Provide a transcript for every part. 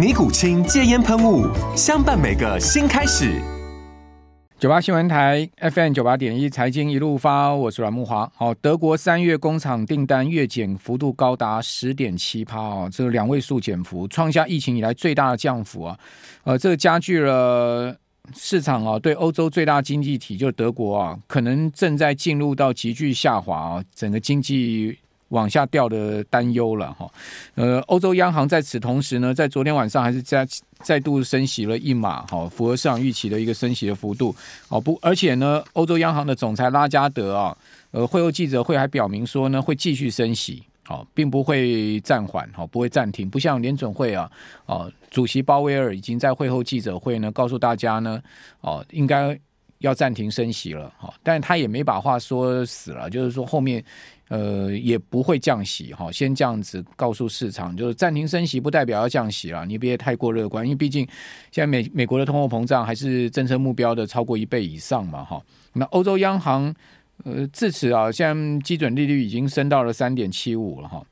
尼古清戒烟喷雾，相伴每个新开始。九八新闻台 FM 九八点一财经一路发，我是阮慕驊。好，德国三月工厂订单月减幅度高达十点七趴哦，这个两位数减幅，创下疫情以来最大的降幅啊。呃，这个加剧了市场啊对欧洲最大经济体就是德国啊，可能正在进入到急剧下滑啊，整个经济。往下掉的担忧了哈，呃，欧洲央行在此同时呢，在昨天晚上还是再再度升息了一码，哈，符合市场预期的一个升息的幅度，哦不，而且呢，欧洲央行的总裁拉加德啊，呃，会后记者会还表明说呢，会继续升息，哦，并不会暂缓，哦，不会暂停，不像联准会啊，哦，主席鲍威尔已经在会后记者会呢告诉大家呢，哦，应该要暂停升息了，好，但他也没把话说死了，就是说后面。呃，也不会降息哈，先这样子告诉市场，就是暂停升息不代表要降息了，你别太过乐观，因为毕竟现在美美国的通货膨胀还是政策目标的超过一倍以上嘛哈。那欧洲央行呃，至此啊，现在基准利率已经升到了三点七五了哈。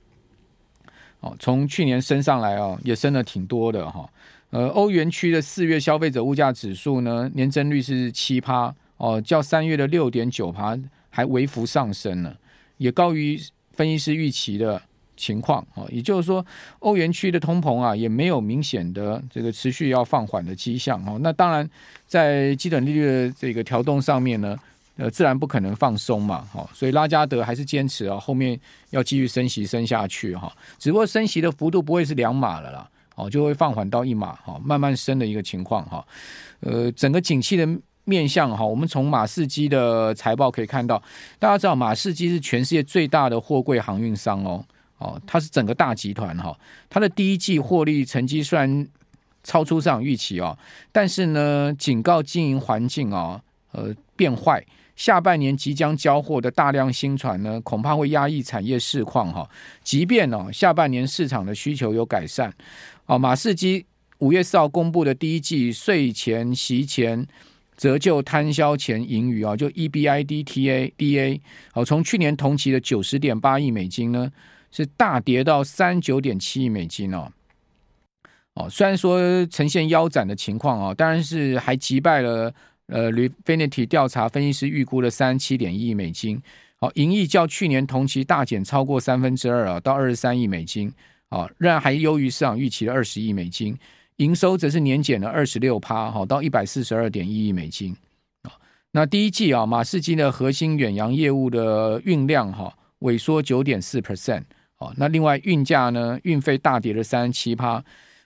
哦，从去年升上来哦，也升了挺多的哈。呃，欧元区的四月消费者物价指数呢，年增率是七趴哦，较三月的六点九趴还微幅上升了。也高于分析师预期的情况啊，也就是说，欧元区的通膨啊，也没有明显的这个持续要放缓的迹象啊。那当然，在基准利率的这个调动上面呢，呃，自然不可能放松嘛，哈。所以拉加德还是坚持啊，后面要继续升息升下去哈。只不过升息的幅度不会是两码了啦，哦，就会放缓到一码哈，慢慢升的一个情况哈。呃，整个景气的。面向哈，我们从马士基的财报可以看到，大家知道马士基是全世界最大的货柜航运商哦，哦，它是整个大集团哈，它的第一季获利成绩虽然超出市场预期哦，但是呢，警告经营环境啊，呃，变坏，下半年即将交货的大量新船呢，恐怕会压抑产业市况哈，即便哦，下半年市场的需求有改善，哦，马士基五月四号公布的第一季税前息前。折旧摊销前盈余啊，就 E B I D T A D A 好，从去年同期的九十点八亿美金呢，是大跌到三九点七亿美金哦。哦，虽然说呈现腰斩的情况啊，当然是还击败了呃 Refinitiv 调查分析师预估的三七点一亿美金。好，盈利较去年同期大减超过三分之二啊，到二十三亿美金。啊，仍然还优于市场预期的二十亿美金。营收则是年减了二十六趴，哈，到一百四十二点一亿美金啊。那第一季啊，马士基的核心远洋业务的运量哈萎缩九点四 percent，好，那另外运价呢，运费大跌了三十七趴。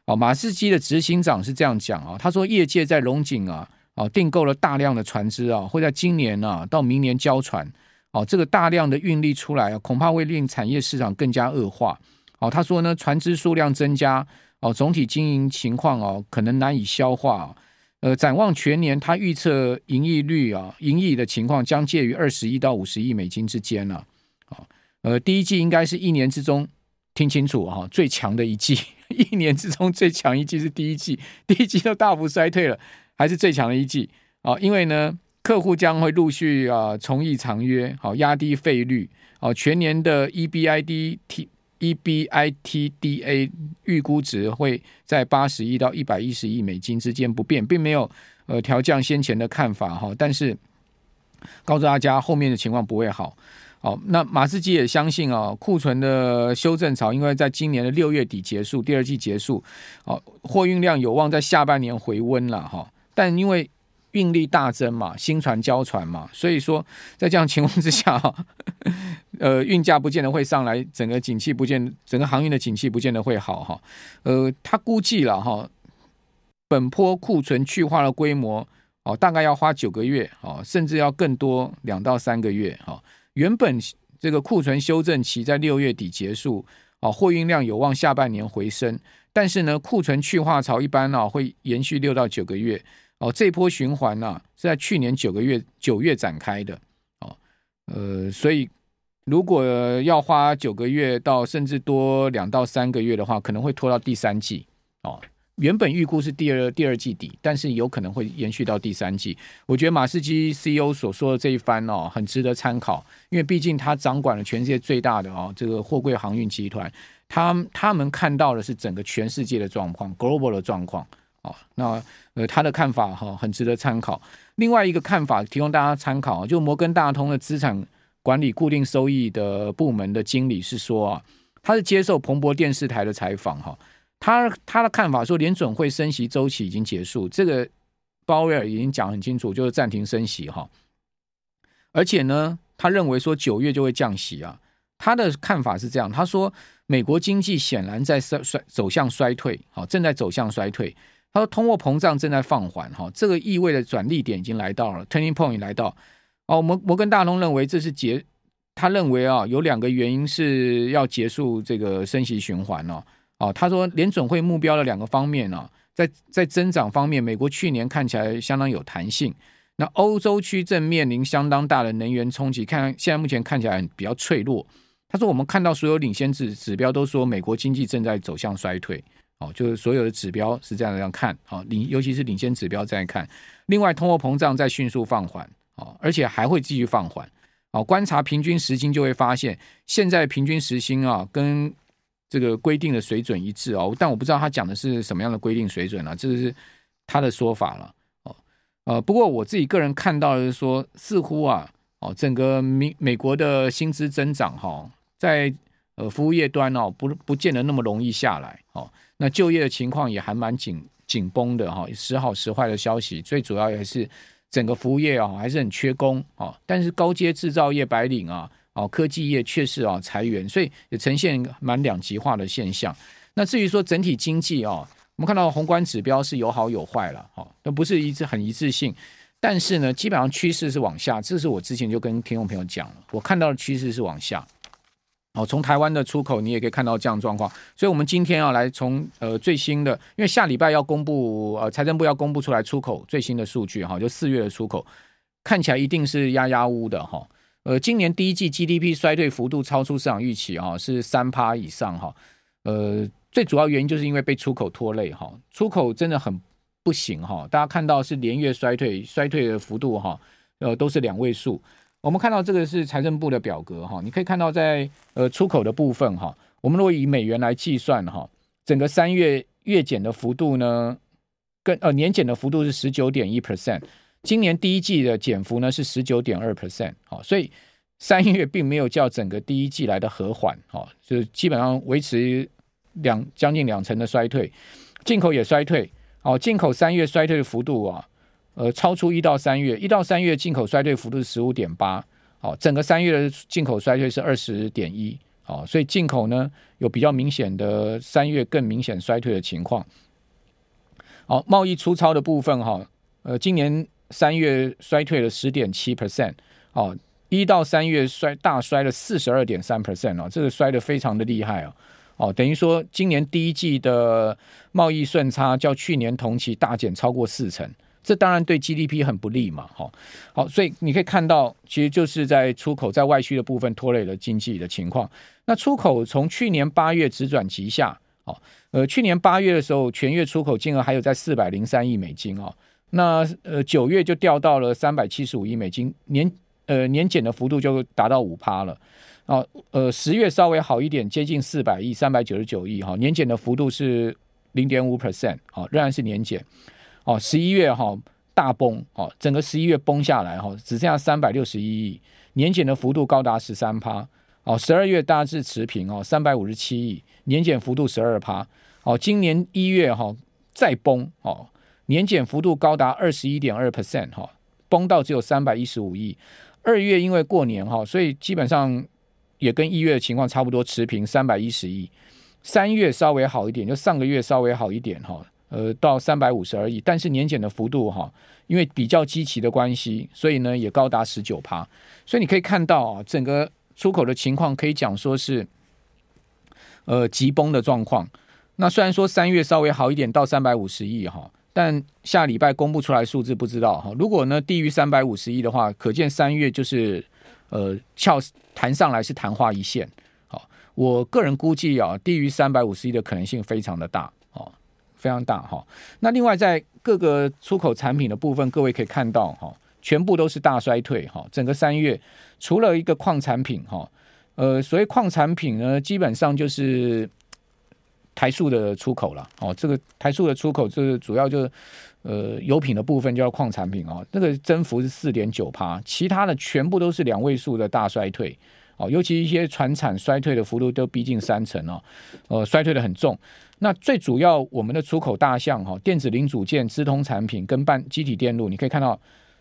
哦，马士基的执行长是这样讲啊，他说业界在龙井啊，哦订购了大量的船只啊，会在今年啊到明年交船，哦，这个大量的运力出来啊，恐怕会令产业市场更加恶化。哦，他说呢，船只数量增加。哦，总体经营情况哦，可能难以消化。呃，展望全年，他预测盈利率啊，盈利的情况将介于二十亿到五十亿美金之间呢。啊，呃，第一季应该是一年之中，听清楚哈，最强的一季，一年之中最强一季是第一季，第一季都大幅衰退了，还是最强的一季啊？因为呢，客户将会陆续啊重议长约，好压低费率，哦，全年的 E B I D T。EBITDA 预估值会在八十亿到一百一十亿美金之间不变，并没有呃调降先前的看法哈。但是告诉大家，后面的情况不会好。好，那马士基也相信啊，库存的修正潮应该在今年的六月底结束，第二季结束。好，货运量有望在下半年回温了哈。但因为运力大增嘛，新船交船嘛，所以说在这样情况之下，呃，运价不见得会上来，整个景气不见，整个航运的景气不见得会好哈。呃，他估计了哈，本波库存去化的规模哦，大概要花九个月哦，甚至要更多两到三个月哈。原本这个库存修正期在六月底结束哦，货运量有望下半年回升，但是呢，库存去化潮一般呢会延续六到九个月。哦，这波循环呢、啊、是在去年九个月九月展开的，哦，呃，所以如果要花九个月到甚至多两到三个月的话，可能会拖到第三季。哦，原本预估是第二第二季底，但是有可能会延续到第三季。我觉得马士基 CEO 所说的这一番哦，很值得参考，因为毕竟他掌管了全世界最大的哦这个货柜航运集团，他他们看到的是整个全世界的状况，global 的状况。哦，那呃，他的看法哈、很值得参考。另外一个看法提供大家参考，就摩根大通的资产管理固定收益的部门的经理是说啊，他是接受彭博电视台的采访哈，他他的看法说联准会升息周期已经结束，这个鲍威尔已经讲很清楚，就是暂停升息哈。而且呢，他认为说九月就会降息啊。他的看法是这样，他说美国经济显然在衰衰走向衰退，好，正在走向衰退。他说，通货膨胀正在放缓，哈，这个意味着转利点已经来到了，turning point 来到。哦，摩摩根大通认为这是结，他认为啊，有两个原因是要结束这个升息循环哦。哦，他说联准会目标的两个方面呢，在在增长方面，美国去年看起来相当有弹性，那欧洲区正面临相当大的能源冲击，看现在目前看起来比较脆弱。他说，我们看到所有领先指指标都说美国经济正在走向衰退。哦，就是所有的指标是这样这样看，好领，尤其是领先指标在看。另外，通货膨胀在迅速放缓，哦，而且还会继续放缓。哦，观察平均时薪就会发现，现在平均时薪啊，跟这个规定的水准一致哦。但我不知道他讲的是什么样的规定水准啊，这是他的说法了。哦，呃，不过我自己个人看到的是说，似乎啊，哦，整个美美国的薪资增长哈，在呃服务业端哦，不不见得那么容易下来，哦。那就业的情况也还蛮紧紧绷的哈，时好时坏的消息。最主要也是整个服务业啊还是很缺工啊，但是高阶制造业白领啊，哦科技业确实啊裁员，所以也呈现蛮两极化的现象。那至于说整体经济啊，我们看到宏观指标是有好有坏了哈，那不是一致很一致性。但是呢，基本上趋势是往下，这是我之前就跟听众朋友讲了，我看到的趋势是往下。哦，从台湾的出口，你也可以看到这样状况。所以，我们今天要来从呃最新的，因为下礼拜要公布，呃，财政部要公布出来出口最新的数据哈，就四月的出口看起来一定是压压乌的哈。呃，今年第一季 GDP 衰退幅度超出市场预期哈，是三趴以上哈。呃，最主要原因就是因为被出口拖累哈，出口真的很不行哈。大家看到是连月衰退，衰退的幅度哈，呃，都是两位数。我们看到这个是财政部的表格哈，你可以看到在呃出口的部分哈，我们如果以美元来计算哈，整个三月月减的幅度呢，跟呃年减的幅度是十九点一 percent，今年第一季的减幅呢是十九点二 percent，好，所以三月并没有叫整个第一季来的和缓，哈，就基本上维持两将近两成的衰退，进口也衰退，哦，进口三月衰退的幅度啊。呃，超出一到三月，一到三月进口衰退幅度是十五点八，好，整个三月的进口衰退是二十点一，好，所以进口呢有比较明显的三月更明显衰退的情况。好，贸易粗糙的部分哈，呃，今年三月衰退了十点七 percent，哦，一到三月衰大衰了四十二点三 percent 哦，这个衰得非常的厉害哦，哦，等于说今年第一季的贸易顺差较去年同期大减超过四成。这当然对 GDP 很不利嘛，好，好，所以你可以看到，其实就是在出口在外需的部分拖累了经济的情况。那出口从去年八月直转急下，哦，呃，去年八月的时候，全月出口金额还有在四百零三亿美金哦，那呃九月就掉到了三百七十五亿美金，年呃年减的幅度就达到五趴了，哦，呃十月稍微好一点，接近四百亿，三百九十九亿哈，年减的幅度是零点五 percent，好，仍然是年减。哦，十一月哈大崩哦，整个十一月崩下来哈，只剩下三百六十一亿，年减的幅度高达十三趴。哦，十二月大致持平哦，三百五十七亿，年减幅度十二趴。哦，今年一月哈再崩哦，年减幅度高达二十一点二 percent 哈，崩到只有三百一十五亿。二月因为过年哈，所以基本上也跟一月的情况差不多持平，三百一十亿。三月稍微好一点，就上个月稍微好一点哈，呃，到三百五十二亿，但是年减的幅度哈，因为比较积极的关系，所以呢也高达十九趴。所以你可以看到啊，整个出口的情况可以讲说是呃急崩的状况。那虽然说三月稍微好一点，到三百五十亿哈。但下礼拜公布出来数字不知道哈，如果呢低于三百五十亿的话，可见三月就是呃翘弹上来是昙花一现。好，我个人估计啊，低于三百五十亿的可能性非常的大，非常大哈。那另外在各个出口产品的部分，各位可以看到哈，全部都是大衰退哈。整个三月除了一个矿产品哈，呃，所谓矿产品呢，基本上就是。台塑的出口了哦，这个台塑的出口，就是主要就是呃油品的部分，叫矿产品哦，那个增幅是四点九趴，其他的全部都是两位数的大衰退哦，尤其一些传产衰退的幅度都逼近三成哦，呃衰退的很重。那最主要我们的出口大项哈，电子零组件、资通产品跟半机体电路，你可以看到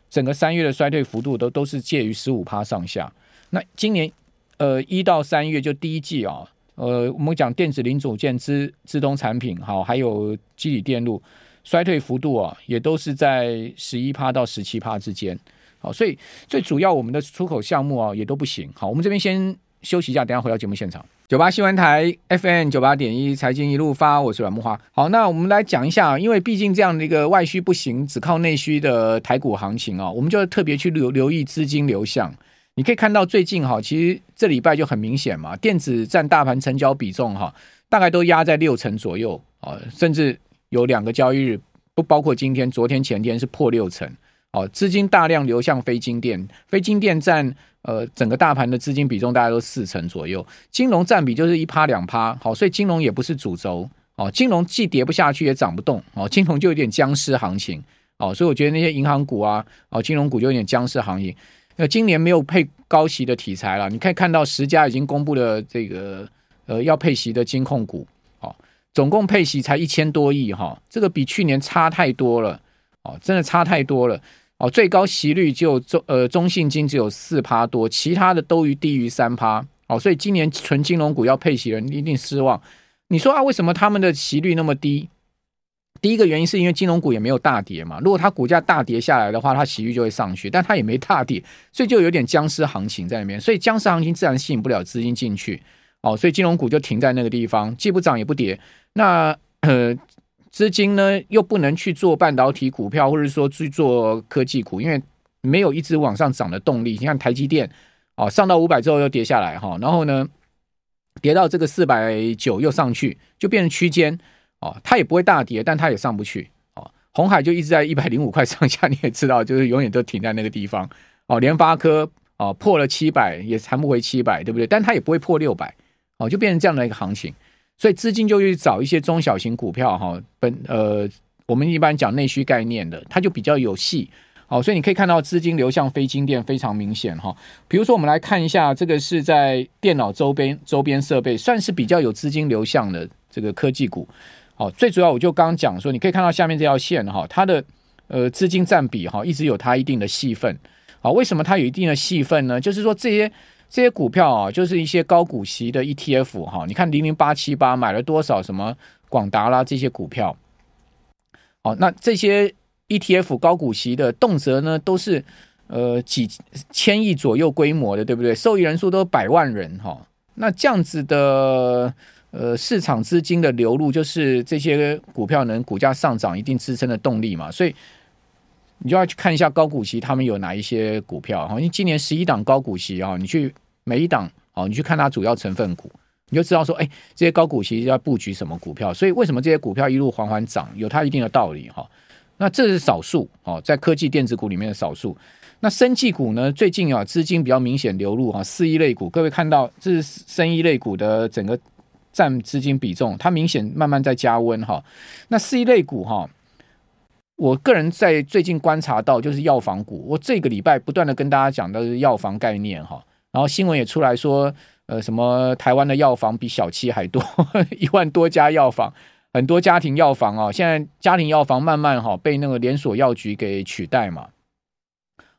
整个三月的衰退幅度都都是介于十五趴上下。那今年呃一到三月就第一季啊。呃，我们讲电子零组件、资资通产品，好，还有机体电路，衰退幅度啊，也都是在十一趴到十七趴之间。好，所以最主要我们的出口项目啊，也都不行。好，我们这边先休息一下，等下回到节目现场。九八新闻台 FM 九八点一，财经一路发，我是阮木花。好，那我们来讲一下，因为毕竟这样的一个外需不行，只靠内需的台股行情啊，我们就特别去留留意资金流向。你可以看到最近哈，其实这礼拜就很明显嘛，电子占大盘成交比重哈，大概都压在六成左右啊，甚至有两个交易日不包括今天、昨天、前天是破六成哦，资金大量流向非金电，非金电占呃整个大盘的资金比重大概都四成左右，金融占比就是一趴两趴，好，所以金融也不是主轴哦，金融既跌不下去也涨不动哦，金融就有点僵尸行情哦，所以我觉得那些银行股啊，哦，金融股就有点僵尸行情。那今年没有配高息的题材了，你可以看到十家已经公布了这个呃要配息的金控股，哦，总共配息才一千多亿哈，这个比去年差太多了，哦，真的差太多了，哦，最高息率就中呃中信金只有四趴多，其他的都于低于三趴，哦，所以今年纯金融股要配息人一定失望。你说啊，为什么他们的息率那么低？第一个原因是因为金融股也没有大跌嘛，如果它股价大跌下来的话，它息率就会上去，但它也没大跌，所以就有点僵尸行情在里面，所以僵尸行情自然吸引不了资金进去，哦，所以金融股就停在那个地方，既不涨也不跌，那呃资金呢又不能去做半导体股票，或者说去做科技股，因为没有一直往上涨的动力。你看台积电哦，上到五百之后又跌下来哈，然后呢跌到这个四百九又上去，就变成区间。哦，它也不会大跌，但它也上不去。哦，红海就一直在一百零五块上下，你也知道，就是永远都停在那个地方。哦，联发科哦破了七百，也弹不回七百，对不对？但它也不会破六百。哦，就变成这样的一个行情，所以资金就去找一些中小型股票哈。本呃，我们一般讲内需概念的，它就比较有戏。哦，所以你可以看到资金流向非金电非常明显哈。比如说，我们来看一下，这个是在电脑周边周边设备，算是比较有资金流向的这个科技股。哦，最主要我就刚讲说，你可以看到下面这条线哈，它的呃资金占比哈，一直有它一定的戏份。好，为什么它有一定的戏份呢？就是说这些这些股票啊，就是一些高股息的 ETF 哈。你看零零八七八买了多少什么广达啦这些股票。哦，那这些 ETF 高股息的动辄呢都是呃几千亿左右规模的，对不对？受益人数都百万人哈。那这样子的。呃，市场资金的流入就是这些股票能股价上涨一定支撑的动力嘛，所以你就要去看一下高股息他们有哪一些股票哈，因为今年十一档高股息啊，你去每一档哦，你去看它主要成分股，你就知道说，哎，这些高股息要布局什么股票，所以为什么这些股票一路缓缓涨，有它一定的道理哈。那这是少数哦，在科技电子股里面的少数。那生技股呢，最近啊资金比较明显流入哈，四一类股，各位看到这是生一类股的整个。占资金比重，它明显慢慢在加温哈。那四一类股哈，我个人在最近观察到，就是药房股。我这个礼拜不断的跟大家讲的是药房概念哈，然后新闻也出来说，呃，什么台湾的药房比小七还多，一万多家药房。很多家庭药房啊，现在家庭药房慢慢哈被那个连锁药局给取代嘛，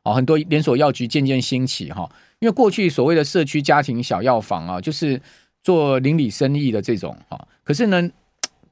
啊，很多连锁药局渐渐兴起哈，因为过去所谓的社区家庭小药房啊，就是做邻里生意的这种哈，可是呢。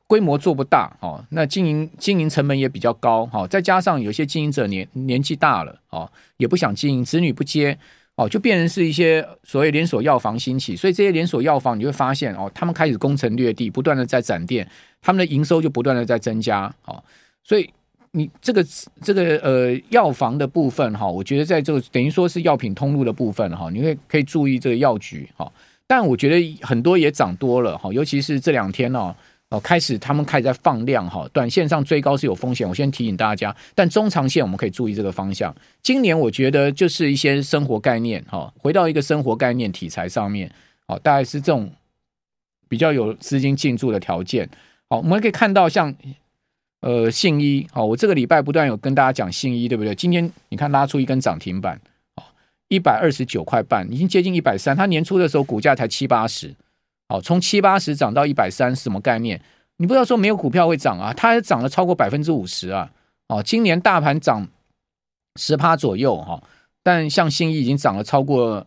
规模做不大，哦，那经营经营成本也比较高，哈，再加上有些经营者年年纪大了，哦，也不想经营，子女不接，哦，就变成是一些所谓连锁药房兴起，所以这些连锁药房你会发现，哦，他们开始攻城略地，不断的在展店，他们的营收就不断的在增加，哦，所以你这个这个呃药房的部分，哈，我觉得在这等于说是药品通路的部分，哈，你会可以注意这个药局，哈，但我觉得很多也涨多了，哈，尤其是这两天哦。哦，开始他们开始在放量哈，短线上追高是有风险，我先提醒大家。但中长线我们可以注意这个方向。今年我觉得就是一些生活概念哈，回到一个生活概念题材上面，好，大概是这种比较有资金进驻的条件。好，我们可以看到像呃信一，好，我这个礼拜不断有跟大家讲信一，对不对？今天你看拉出一根涨停板，哦，一百二十九块半，已经接近一百三。它年初的时候股价才七八十。好，从七八十涨到一百三，什么概念？你不要说没有股票会涨啊，它还涨了超过百分之五十啊！哦，今年大盘涨十趴左右哈，但像信一已经涨了超过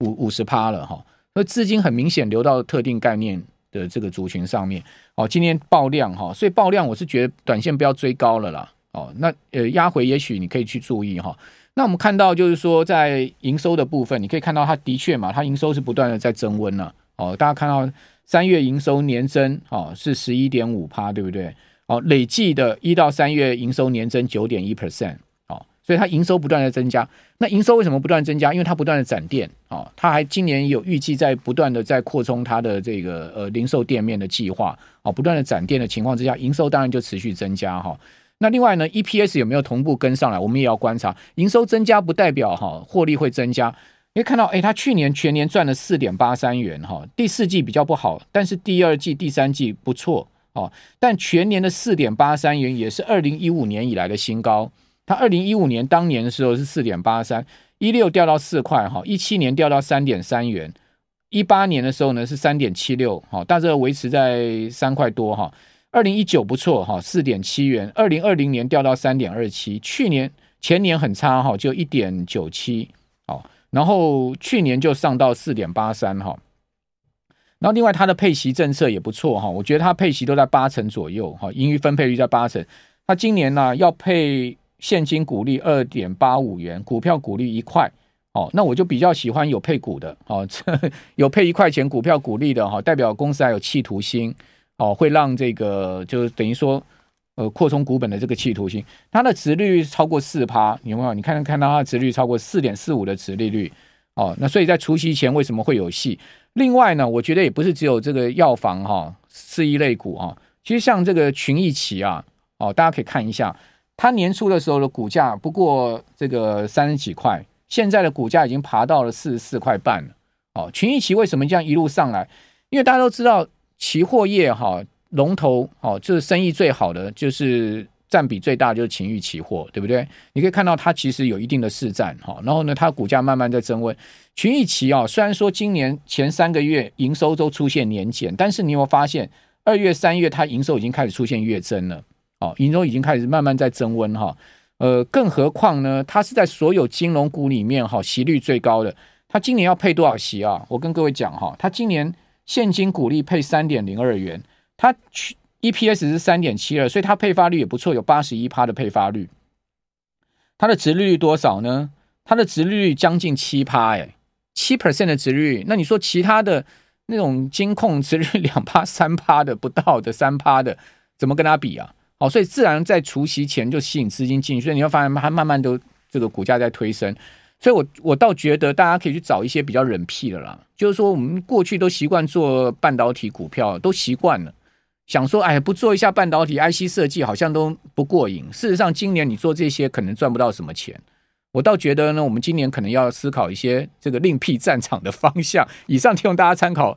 五五十趴了哈，所以资金很明显流到特定概念的这个族群上面。哦，今天爆量哈，所以爆量我是觉得短线不要追高了啦。哦，那呃压回也许你可以去注意哈。那我们看到就是说在营收的部分，你可以看到它的确嘛，它营收是不断的在增温了。哦，大家看到三月营收年增哦是十一点五趴，对不对？哦，累计的一到三月营收年增九点一 percent，哦，所以它营收不断的增加。那营收为什么不断增加？因为它不断的展店，哦，它还今年有预计在不断的在扩充它的这个呃零售店面的计划，哦，不断的展店的情况之下，营收当然就持续增加哈、那另外呢，EPS 有没有同步跟上来？我们也要观察。营收增加不代表哈、获利会增加。你会看到，哎，他去年全年赚了四点八三元，哈，第四季比较不好，但是第二季、第三季不错，哦，但全年的四点八三元也是二零一五年以来的新高。他二零一五年当年的时候是四点八三，一六掉到四块，哈，一七年掉到三点三元，一八年的时候呢是三点七六，哈，大致维持在三块多，哈。二零一九不错，哈，四点七元，二零二零年掉到三点二七，去年前年很差，哈，就一点九七，哦。然后去年就上到四点八三哈，然后另外它的配息政策也不错哈，我觉得它配息都在八成左右哈，盈余分配率在八成。它今年呢要配现金股利二点八五元，股票股利一块哦，那我就比较喜欢有配股的哦，有配一块钱股票股利的哈，代表公司还有企图心哦，会让这个就等于说。呃，扩充股本的这个企图心，它的殖利率超过四趴，有没有？你看看到它的殖利率超过四点四五的殖利率哦，那所以在除夕前为什么会有戏？另外呢，我觉得也不是只有这个药房哈，四一类股哈，其实像这个群益期啊，哦，大家可以看一下，它年初的时候的股价不过这个三十几块，现在的股价已经爬到了四十四块半了。哦，群益期为什么这样一路上来？因为大家都知道期货业哈。龙头哦，就是生意最好的，就是占比最大就是群益期货，对不对？你可以看到它其实有一定的市占哈，然后呢，它股价慢慢在增温。群益期啊，虽然说今年前三个月营收都出现年减，但是你有没有发现二月、三月它营收已经开始出现月增了？哦，营收已经开始慢慢在增温哈。呃，更何况呢，它是在所有金融股里面哈息率最高的。它今年要配多少息啊？我跟各位讲哈，它今年现金股利配三点零二元。它去 EPS 是三点七二，所以它配发率也不错，有八十一趴的配发率。它的殖利率多少呢？它的殖利率将近七趴，哎，七 percent 的殖利率。那你说其他的那种金控殖利率两趴三趴的不到的三趴的，怎么跟它比啊？好，所以自然在除夕前就吸引资金进去，所以你会发现它慢慢都这个股价在推升。所以我我倒觉得大家可以去找一些比较冷僻的啦，就是说我们过去都习惯做半导体股票，都习惯了。想说，哎，不做一下半导体 IC 设计，好像都不过瘾。事实上，今年你做这些可能赚不到什么钱。我倒觉得呢，我们今年可能要思考一些这个另辟战场的方向。以上提供大家参考，